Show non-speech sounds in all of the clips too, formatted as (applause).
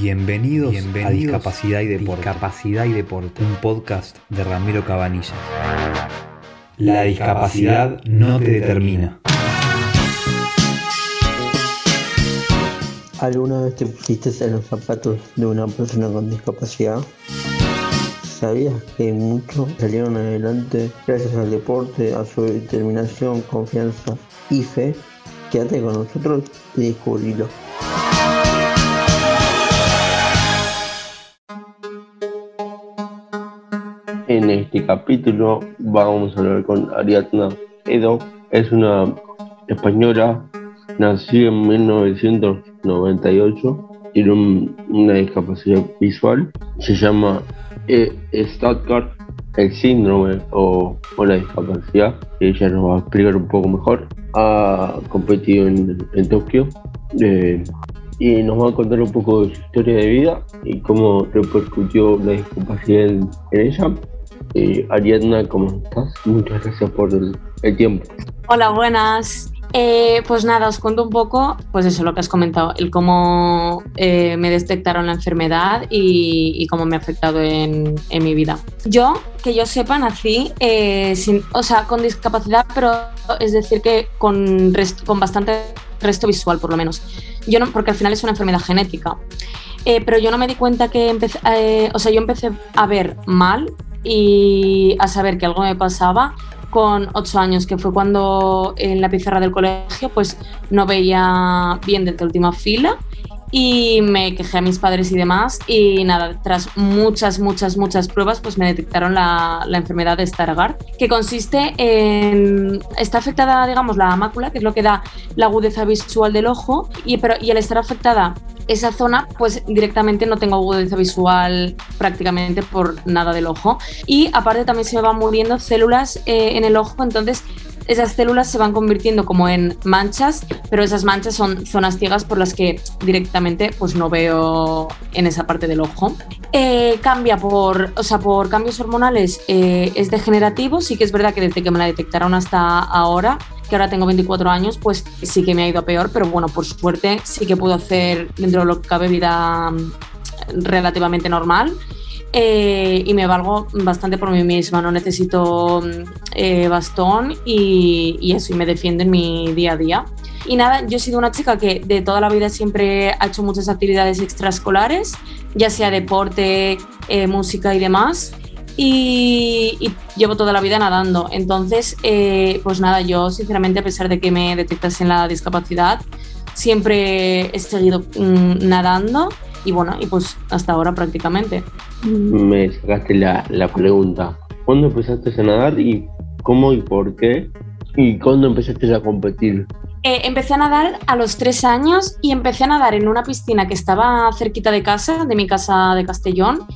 Bienvenidos, a Discapacidad y Deporte. Discapacidad y Deporte, un podcast de Ramiro Cabanillas. La discapacidad no te determina. ¿Alguna vez te pusiste en los zapatos de una persona con discapacidad? ¿Sabías que muchos salieron adelante gracias al deporte, a su determinación, confianza y fe? Quédate con nosotros y descubrilo. En este capítulo vamos a hablar con Ariadna Edo. Es una española nacida en 1998. Tiene una discapacidad visual. Se llama e. Stuttgart, el síndrome o, la discapacidad. Ella nos va a explicar un poco mejor. Ha competido en, Tokio. Eh, y nos va a contar un poco de su historia de vida y cómo repercutió la discapacidad en ella eh, Ariadna, ¿cómo estás? Muchas gracias por el, tiempo. Hola, buenas. Eh, pues nada, os cuento un poco, pues eso, lo que has comentado, el cómo eh, me detectaron la enfermedad y, cómo me ha afectado en, mi vida. Yo, que yo sepa, nací sin, o sea, con discapacidad, pero es decir que con, con bastante resto visual, por lo menos. Yo no, porque al final es una enfermedad genética. pero yo no me di cuenta que empecé, o sea, yo empecé a ver mal y a saber que algo me pasaba con ocho años, que fue cuando en la pizarra del colegio pues no veía bien desde última fila y me quejé a mis padres y demás y nada, tras muchas, muchas, muchas pruebas pues me detectaron la, la enfermedad de Stargardt que consiste en, está afectada digamos la mácula que es lo que da la agudeza visual del ojo y, pero, y al estar afectada esa zona, pues directamente no tengo agudeza visual prácticamente por nada del ojo. Y aparte también se me van muriendo células eh, en el ojo, entonces esas células se van convirtiendo como en manchas, pero esas manchas son zonas ciegas por las que directamente pues no veo en esa parte del ojo. Eh, cambia por, o sea, por cambios hormonales, eh, es degenerativo, sí que es verdad que desde que me la detectaron hasta ahora que ahora tengo 24 años, pues sí que me ha ido a peor, pero bueno, por suerte sí que puedo hacer dentro de lo que cabe vida mm, relativamente normal. Eh, y me valgo bastante por mí misma, no necesito mm, eh, bastón y, y, eso, y me defiendo en mi día a día. Y nada, yo he sido una chica que de toda la vida siempre ha hecho muchas actividades extraescolares, ya sea deporte, eh, música y demás y, llevo toda la vida nadando. Entonces, eh, pues nada, yo sinceramente a pesar de que me detectasen la discapacidad, siempre he seguido mm, nadando y bueno, y pues hasta ahora prácticamente. Me sacaste la, la pregunta, ¿cuándo empezaste a nadar y cómo y por qué? ¿Y cuándo empezaste a competir? Eh, empecé a nadar a los tres años y empecé a nadar en una piscina que estaba cerquita de casa, de mi casa de Castellón,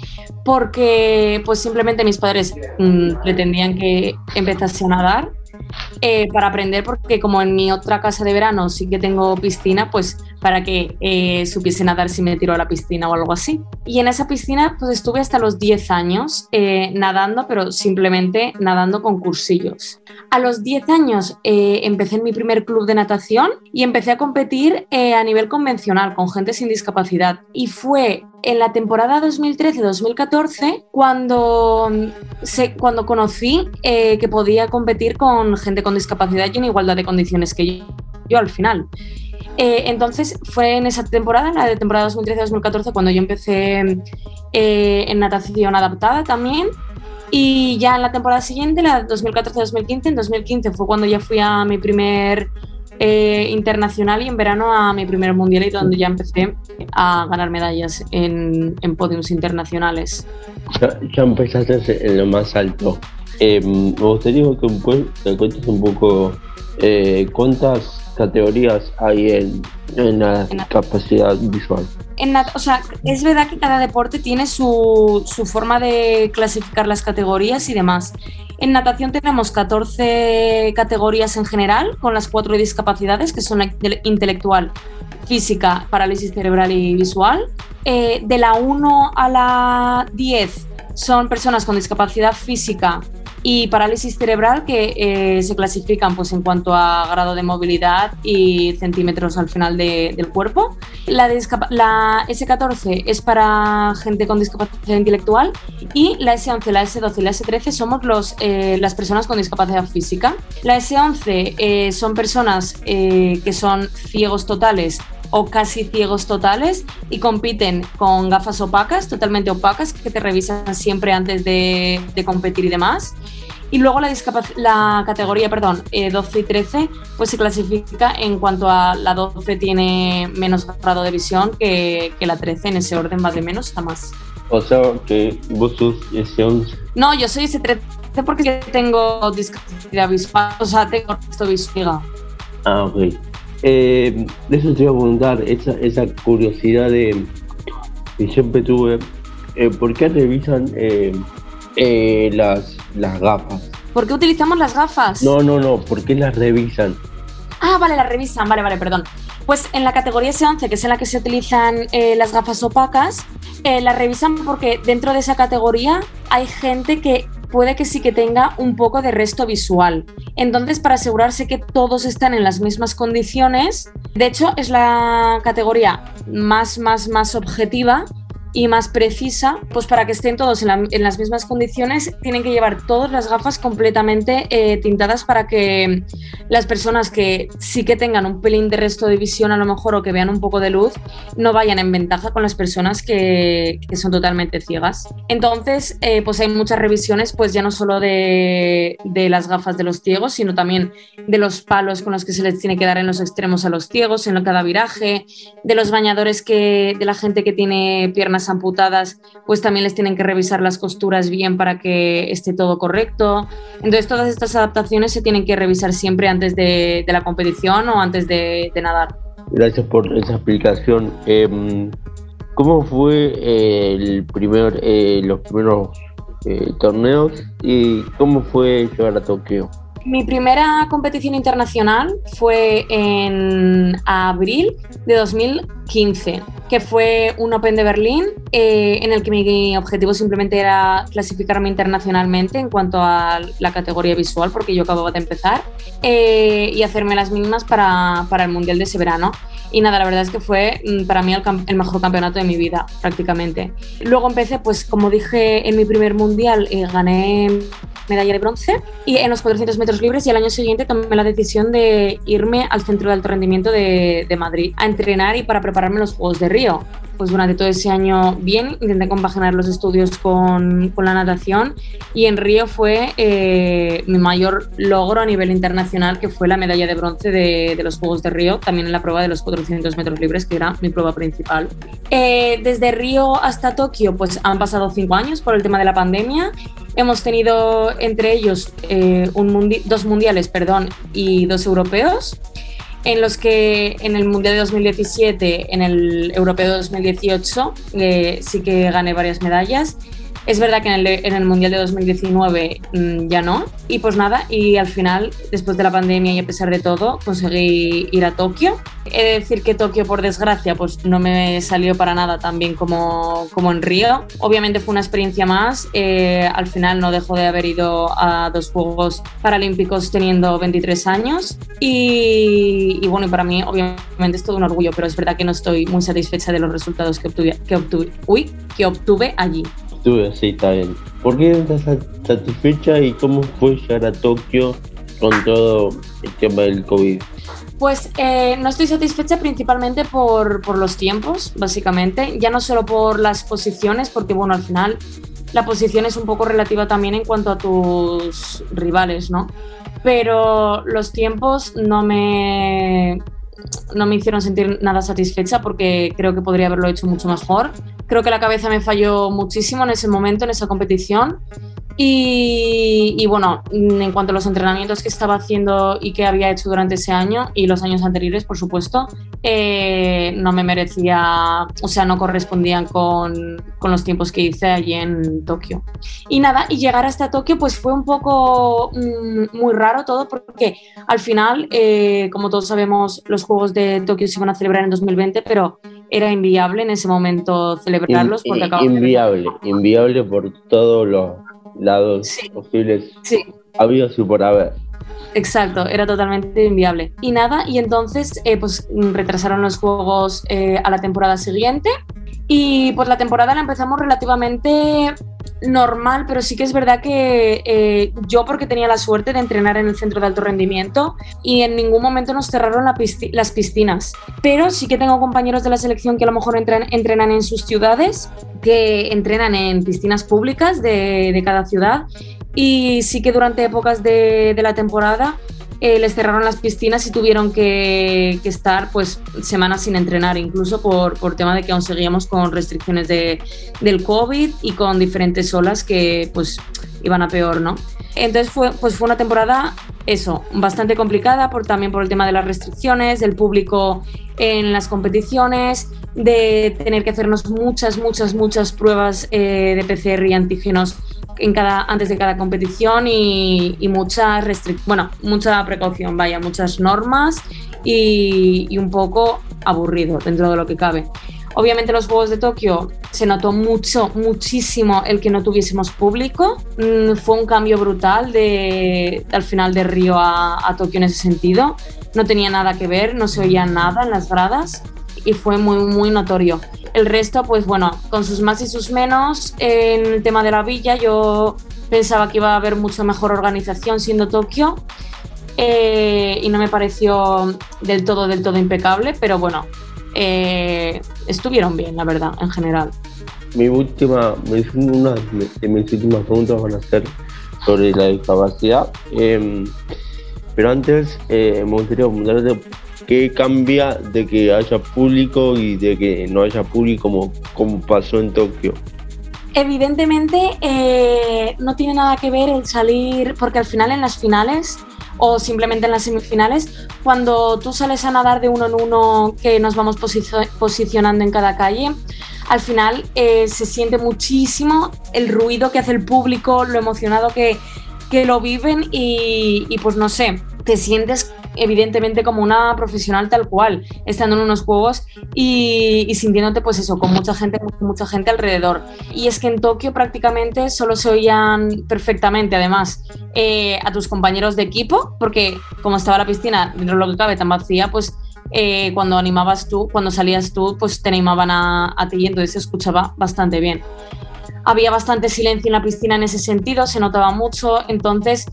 porque pues simplemente mis padres mm, pretendían que empezase a nadar eh, para aprender, porque como en mi otra casa de verano sí que tengo piscina, pues para que eh, supiese nadar si me tiro a la piscina o algo así. Y en esa piscina pues estuve hasta los 10 años eh, nadando, pero simplemente nadando con cursillos. A los 10 años empecé en mi primer club de natación y empecé a competir a nivel convencional con gente sin discapacidad. Y fue en la temporada 2013-2014 cuando, cuando conocí que podía competir con gente con discapacidad y en igualdad de condiciones que yo, yo al final. Eh, entonces fue en esa temporada, en la de temporada 2013-2014, cuando yo empecé eh, en natación adaptada también. Y ya en la temporada siguiente, la 2014-2015, en 2015 fue cuando ya fui a mi primer eh, internacional y en verano a mi primer mundial y donde ya empecé a ganar medallas en, en podiums internacionales. Ya, ya empezaste en lo más alto. Eh, me gustaría que te cuentes un poco eh, cuántas categorías hay en, en la capacidad visual. En, o sea, es verdad que cada deporte tiene su, su, forma de clasificar las categorías y demás. En natación tenemos 14 categorías en general, con las cuatro discapacidades, que son intelectual, física, parálisis cerebral y visual. Eh, de la 1 a la 10 son personas con discapacidad física y parálisis cerebral que eh, se clasifican pues, en cuanto a grado de movilidad y centímetros al final del cuerpo. La, la, S14 es para gente con discapacidad intelectual y la S11, la S12 y la S13 somos los, eh, las personas con discapacidad física. La S11 eh, son personas que son ciegos totales o casi ciegos totales y compiten con gafas opacas, totalmente opacas, que te revisan siempre antes de, competir y demás. Y luego la, la categoría perdón, 12 eh, y 13 pues se clasifica en cuanto a la 12 tiene menos grado de visión que, que la 13, en ese orden va de menos hasta más. O sea que vos sos ese 11. No, yo soy ese 13 porque tengo discapacidad visual, o sea, tengo esto visual. Ah, ok. Eh, de eso te iba a preguntar, esa, esa curiosidad de que siempre tuve, eh, ¿por qué revisan eh, eh, las, las gafas? ¿Por qué utilizamos las gafas? No, no, no, ¿por qué las revisan? Ah, vale, las revisan, vale, vale, perdón. Pues en la categoría S11, que es en la que se utilizan las gafas opacas, las revisan porque dentro de esa categoría hay gente que puede que sí que tenga un poco de resto visual. Entonces, para asegurarse que todos están en las mismas condiciones, de hecho, es la categoría más, más, más objetiva y más precisa, pues para que estén todos en, las mismas condiciones, tienen que llevar todas las gafas completamente eh, tintadas para que las personas que sí que tengan un pelín de resto de visión a lo mejor o que vean un poco de luz, no vayan en ventaja con las personas que, son totalmente ciegas. Entonces, eh, pues hay muchas revisiones, pues ya no solo de, de las gafas de los ciegos, sino también de los palos con los que se les tiene que dar en los extremos a los ciegos, en cada viraje, de los bañadores que, de la gente que tiene piernas amputadas, pues también les tienen que revisar las costuras bien para que esté todo correcto. Entonces todas estas adaptaciones se tienen que revisar siempre antes de, la competición o antes de, nadar. Gracias por esa explicación. Em, ¿Cómo fue el primer, eh, los primeros eh, torneos y cómo fue llegar a Tokio? Mi primera competición internacional fue en abril de 2015, que fue un Open de Berlín eh, en el que mi objetivo simplemente era clasificarme internacionalmente en cuanto a la categoría visual, porque yo acababa de empezar, eh, y hacerme las mínimas para, para, el Mundial de ese verano. Y nada, la verdad es que fue mm, para mí el, el, mejor campeonato de mi vida, prácticamente. Luego empecé, pues como dije en mi primer Mundial, eh, gané medalla de bronce y en los 400 metros libres y al año siguiente tomé la decisión de irme al Centro de Alto Rendimiento de, de Madrid a entrenar y para prepararme los Juegos de Río pues durante todo ese año bien, intenté compaginar los estudios con, con la natación y en Río fue eh, mi mayor logro a nivel internacional, que fue la medalla de bronce de, de, los Juegos de Río, también en la prueba de los 400 metros libres, que era mi prueba principal. Eh, desde Río hasta Tokio, pues han pasado cinco años por el tema de la pandemia. Hemos tenido entre ellos eh, un dos mundiales perdón, y dos europeos en los que en el Mundial de 2017, en el Europeo de 2018, eh, sí que gané varias medallas es verdad que en el, Mundial de 2019 mm, ya no. Y pues nada, y al final, después de la pandemia y a pesar de todo, conseguí ir a Tokio. He de decir que Tokio, por desgracia, pues no me salió para nada tan bien como, como en Río. Obviamente fue una experiencia más. Eh, al final no dejo de haber ido a dos Juegos Paralímpicos teniendo 23 años. Y, bueno, para mí obviamente es todo un orgullo, pero es verdad que no estoy muy satisfecha de los resultados que obtuve, que que obtuve allí sí, está bien. ¿Por qué estás satisfecha y cómo fue llegar a Tokio con todo el tema del COVID? Pues eh, no estoy satisfecha principalmente por, por, los tiempos, básicamente. Ya no solo por las posiciones, porque bueno, al final la posición es un poco relativa también en cuanto a tus rivales, ¿no? Pero los tiempos no me, no me hicieron sentir nada satisfecha porque creo que podría haberlo hecho mucho mejor. Creo que la cabeza me falló muchísimo en ese momento, en esa competición. Y, bueno, en cuanto a los entrenamientos que estaba haciendo y que había hecho durante ese año y los años anteriores, por supuesto, eh, no me merecía, o sea, no correspondían con, con, los tiempos que hice allí en Tokio. Y nada, y llegar hasta Tokio pues fue un poco mm, muy raro todo porque al final, eh, como todos sabemos, los Juegos de Tokio se iban a celebrar en 2020, pero era inviable en ese momento celebrarlos. Porque inviable, inviable por todo lo lados posibles. Sí. Había su por haber. Exacto, era totalmente inviable. Y nada, y entonces eh, pues retrasaron los juegos eh, a la temporada siguiente y pues la temporada la empezamos relativamente normal, pero sí que es verdad que eh, yo porque tenía la suerte de entrenar en el centro de alto rendimiento y en ningún momento nos cerraron las piscinas. Pero sí que tengo compañeros de la selección que a lo mejor entrenan en sus ciudades, que entrenan en piscinas públicas de, cada ciudad y sí que durante épocas de, de la temporada eh, les cerraron las piscinas y tuvieron que, estar pues semanas sin entrenar, incluso por, por tema de que aún seguíamos con restricciones de, del COVID y con diferentes olas que pues iban a peor, ¿no? Entonces fue, pues fue una temporada, eso, bastante complicada por, también por el tema de las restricciones, del público en las competiciones, de tener que hacernos muchas, muchas, muchas pruebas eh, de PCR y antígenos en cada, antes de cada competición y, mucha bueno, mucha precaución, vaya, muchas normas y, un poco aburrido dentro de lo que cabe. Obviamente los Juegos de Tokio se notó mucho, muchísimo el que no tuviésemos público. Mm, fue un cambio brutal de, al final de Río a, Tokio en ese sentido. No tenía nada que ver, no se oía nada en las gradas y fue muy, muy notorio. El resto, pues bueno, con sus más y sus menos, en el tema de la villa yo pensaba que iba a haber mucha mejor organización siendo Tokio eh, y no me pareció del todo, del todo impecable, pero bueno, eh, estuvieron bien, la verdad, en general. Mi última, una de mis últimas preguntas van a ser sobre la discapacidad. Em, pero antes eh, me gustaría preguntarte ¿Qué cambia de que haya público y de que no haya público como, como pasó en Tokio? Evidentemente eh, no tiene nada que ver el salir, porque al final en las finales o simplemente en las semifinales, cuando tú sales a nadar de uno en uno que nos vamos posicionando en cada calle, al final eh, se siente muchísimo el ruido que hace el público, lo emocionado que, que lo viven y, y pues no sé, te sientes evidentemente como una profesional tal cual, estando en unos juegos y, sintiéndote pues eso, con mucha gente, mucha gente alrededor. Y es que en Tokio prácticamente solo se oían perfectamente, además, eh, a tus compañeros de equipo, porque como estaba la piscina, dentro de lo que cabe, tan vacía, pues eh, cuando animabas tú, cuando salías tú, pues te animaban a, a ti y entonces se escuchaba bastante bien. Había bastante silencio en la piscina en ese sentido, se notaba mucho, entonces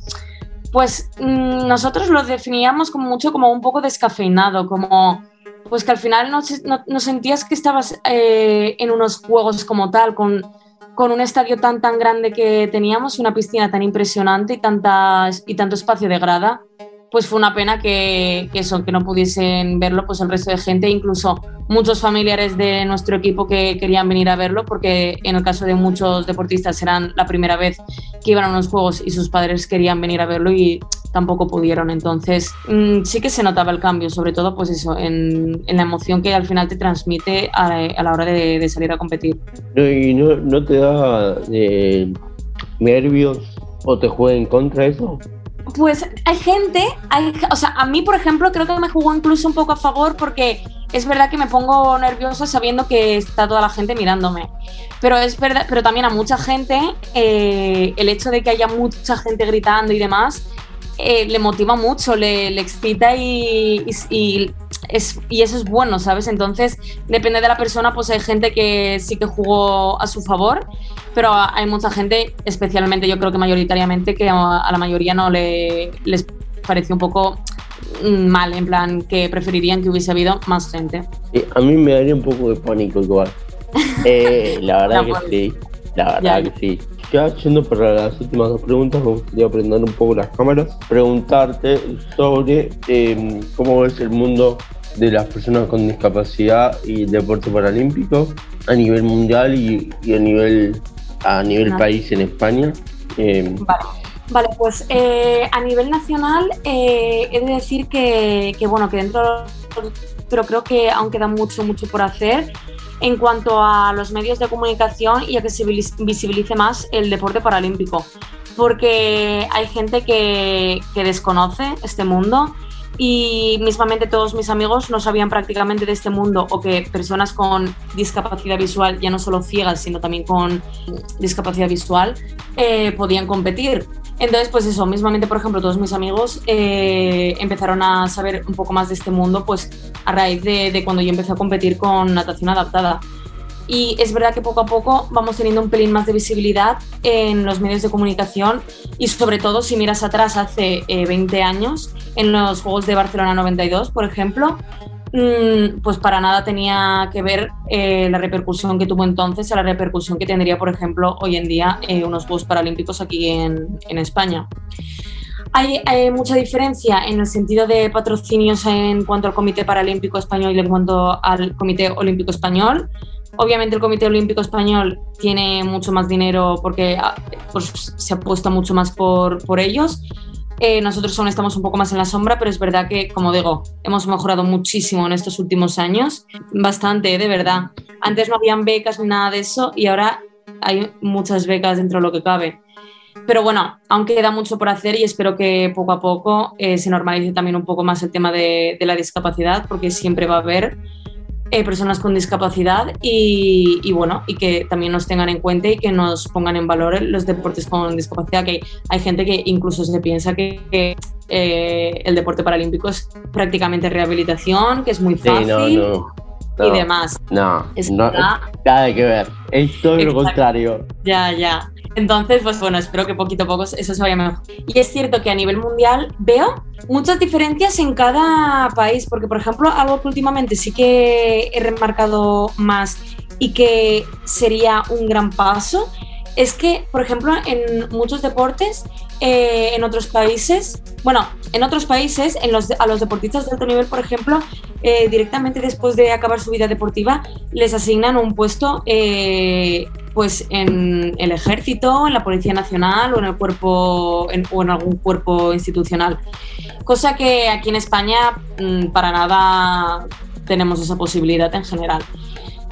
pues mm, nosotros lo definíamos como mucho como un poco descafeinado, como pues que al final no, no, sentías que estabas eh, en unos juegos como tal, con, con, un estadio tan tan grande que teníamos, una piscina tan impresionante y, tantas, y tanto espacio de grada, pues fue una pena que, eso, que no pudiesen verlo pues el resto de gente, incluso muchos familiares de nuestro equipo que querían venir a verlo, porque en el caso de muchos deportistas eran la primera vez que iban a unos juegos y sus padres querían venir a verlo y tampoco pudieron. Entonces mm, sí que se notaba el cambio, sobre todo pues eso, en, la emoción que al final te transmite a, la hora de, salir a competir. ¿Y no, te da eh, nervios o te juega en contra eso? Pues hay gente, hay, o sea, a mí, por ejemplo, creo que me jugó incluso un poco a favor porque es verdad que me pongo nerviosa sabiendo que está toda la gente mirándome. Pero es verdad, pero también a mucha gente, eh, el hecho de que haya mucha gente gritando y demás, eh, le motiva mucho, le, excita y, y, es, y, eso es bueno, ¿sabes? Entonces, depende de la persona, pues hay gente que sí que jugó a su favor, pero hay mucha gente, especialmente yo creo que mayoritariamente, que a, la mayoría no le, les pareció un poco mal, en plan que preferirían que hubiese habido más gente. a mí me daría un poco de pánico igual. (laughs) Eh, la verdad que sí, la verdad que sí. Ya yendo para las últimas dos preguntas, me gustaría aprender un poco las cámaras, preguntarte sobre em, cómo ves el mundo de las personas con discapacidad y deporte paralímpico a nivel mundial y, a nivel a nivel país en España. Em, vale. pues eh, a nivel nacional eh, he de decir que, que, bueno que dentro pero creo que aún queda mucho mucho por hacer en cuanto a los medios de comunicación y a que se visibilice más el deporte paralímpico, porque hay gente que, desconoce este mundo y mismamente todos mis amigos no sabían prácticamente de este mundo o que personas con discapacidad visual, ya no solo ciegas, sino también con discapacidad visual, eh, podían competir. Entonces, pues eso, mismamente, por ejemplo, todos mis amigos eh, empezaron a saber un poco más de este mundo, pues a raíz de, de cuando yo empecé a competir con natación adaptada. Y es verdad que poco a poco vamos teniendo un pelín más de visibilidad en los medios de comunicación y sobre todo si miras atrás hace 20 eh, años, en los Juegos de Barcelona 92, por ejemplo, mm, pues para nada tenía que ver eh, la repercusión que tuvo entonces a la repercusión que tendría, por ejemplo, hoy en día eh, unos Juegos Paralímpicos aquí en, en España. Hay, hay, mucha diferencia en el sentido de patrocinios en cuanto al Comité Paralímpico Español y en cuanto al Comité Olímpico Español. Obviamente el Comité Olímpico Español tiene mucho más dinero porque ah, pues, se apuesta mucho más por, por ellos. Eh, nosotros aún estamos un poco más en la sombra, pero es verdad que, como digo, hemos mejorado muchísimo en estos últimos años, bastante, de verdad. Antes no habían becas ni nada de eso y ahora hay muchas becas dentro de lo que cabe. Pero bueno, aún queda mucho por hacer y espero que poco a poco eh, se normalice también un poco más el tema de, de la discapacidad, porque siempre va a haber eh, personas con discapacidad y, bueno, y que también nos tengan en cuenta y que nos pongan en valor los deportes con discapacidad, que hay gente que incluso se piensa que, eh, el deporte paralímpico es prácticamente rehabilitación, que es muy fácil. Y demás. No, no, nada que ver. Es todo lo contrario. Ya, ya. Entonces, pues bueno, espero que poquito a poco eso se vaya mejor. Y es cierto que a nivel mundial veo muchas diferencias en cada país, porque por ejemplo, algo que últimamente sí que he remarcado más y que sería un gran paso es que, por ejemplo, en muchos deportes, eh, en otros países, bueno, en otros países, en los, a los deportistas de alto nivel, por ejemplo, eh, directamente después de acabar su vida deportiva, les asignan un puesto eh, pues en el ejército, en la Policía Nacional o en el cuerpo o en algún cuerpo institucional. Cosa que aquí en España mm, para nada tenemos esa posibilidad en general.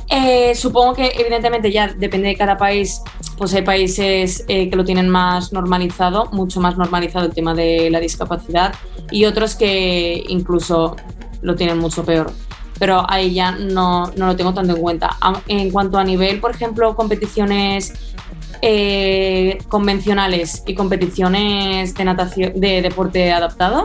Eh, supongo que evidentemente ya depende de cada país, pues hay países eh, que lo tienen más normalizado, mucho más normalizado el tema de la discapacidad y otros que incluso lo tienen mucho peor. Pero ahí ya no, no lo tengo tanto en cuenta. En cuanto a nivel, por ejemplo, competiciones eh, convencionales y competiciones de natación, de deporte adaptado,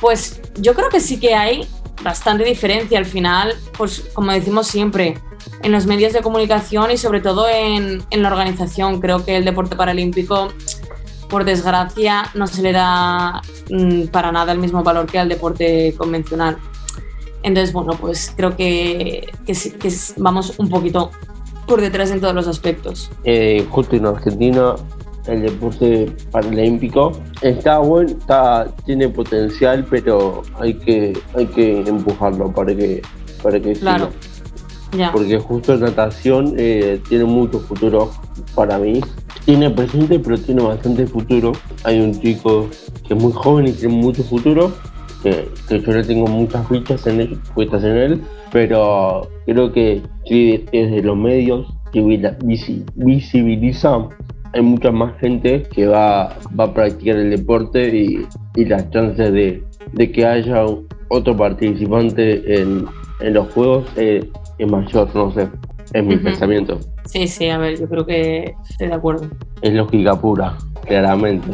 pues yo creo que sí que hay bastante diferencia al final, pues como decimos siempre, en los medios de comunicación y sobre todo en, en la organización. Creo que el deporte paralímpico, por desgracia, no se le da mm, para nada el mismo valor que al deporte convencional. Entonces, bueno, pues creo que, que, que vamos un poquito por detrás en todos los aspectos. Eh, justo en Argentina el deporte paralímpico. Está bueno, está, tiene potencial, pero hay que, hay que empujarlo para que, para que claro. Porque justo natación eh, tiene mucho futuro para mí. Tiene presente, pero tiene bastante futuro. Hay un chico que es muy joven y tiene mucho futuro, que, que yo le tengo muchas fichas en él, puestas en él, pero creo que si desde los medios visibiliza hay mucha más gente que va, va a practicar el deporte y, y las chances de, de, que haya otro participante en, en los juegos es, mayor, no sé, es mi pensamiento. Sí, sí, a ver, yo creo que estoy de acuerdo. Es lógica pura, claramente.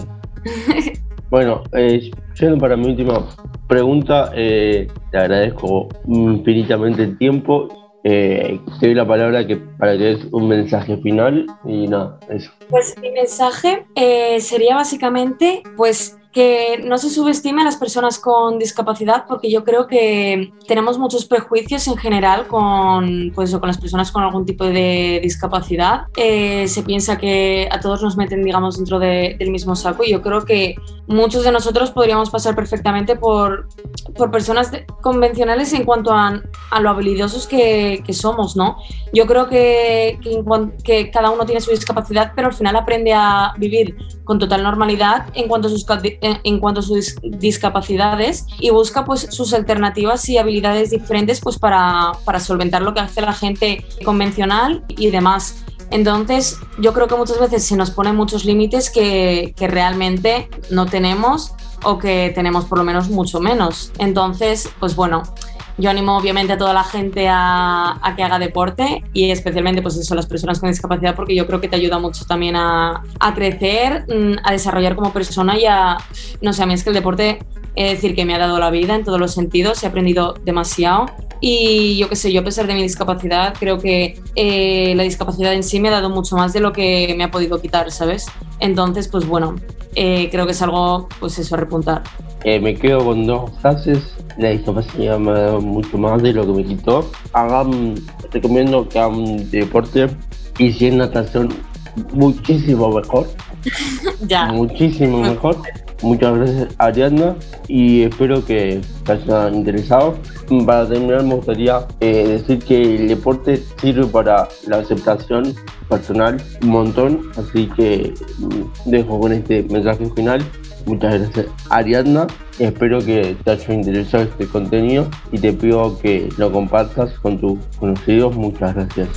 (laughs) bueno, eh, yendo para mi última pregunta, eh, te agradezco infinitamente el tiempo eh, te doy la palabra que, para que des un mensaje final y nada, eso. Pues mi mensaje eh, sería básicamente, pues que no se subestime a las personas con discapacidad porque yo creo que tenemos muchos prejuicios en general con, pues, con las personas con algún tipo de discapacidad. Eh, se piensa que a todos nos meten, digamos, dentro de, del mismo saco y yo creo que muchos de nosotros podríamos pasar perfectamente por, por personas convencionales en cuanto a, a lo habilidosos que, que, somos, ¿no? Yo creo que, que, que cada uno tiene su discapacidad, pero al final aprende a vivir con total normalidad en cuanto a sus en cuanto a sus discapacidades y busca pues sus alternativas y habilidades diferentes pues para, para solventar lo que hace la gente convencional y demás. Entonces, yo creo que muchas veces se nos ponen muchos límites que, que, realmente no tenemos o que tenemos por lo menos mucho menos. Entonces, pues bueno, yo animo obviamente a toda la gente a, que haga deporte y especialmente pues eso, las personas con discapacidad porque yo creo que te ayuda mucho también a, a crecer, mm, a desarrollar como persona y a, no sé, a mí es que el deporte, es decir, que me ha dado la vida en todos los sentidos, he aprendido demasiado y yo qué sé, yo a pesar de mi discapacidad, creo que eh, la discapacidad en sí me ha dado mucho más de lo que me ha podido quitar, ¿sabes? Entonces, pues bueno, eh, creo que es algo, pues eso, a repuntar. Eh, me quedo con dos frases. La discapacidad me ha dado mucho más de lo que me quitó. Hagan, recomiendo que hagan deporte y si es natación, muchísimo mejor. (laughs) ya. Muchísimo (laughs) mejor. Muchas gracias Ariadna y espero que te haya interesado. Para terminar me gustaría eh, decir que el deporte sirve para la aceptación personal un montón, así que mm, dejo con este mensaje final. Muchas gracias Ariadna, espero que te haya interesado este contenido y te pido que lo compartas con tus conocidos. Muchas gracias.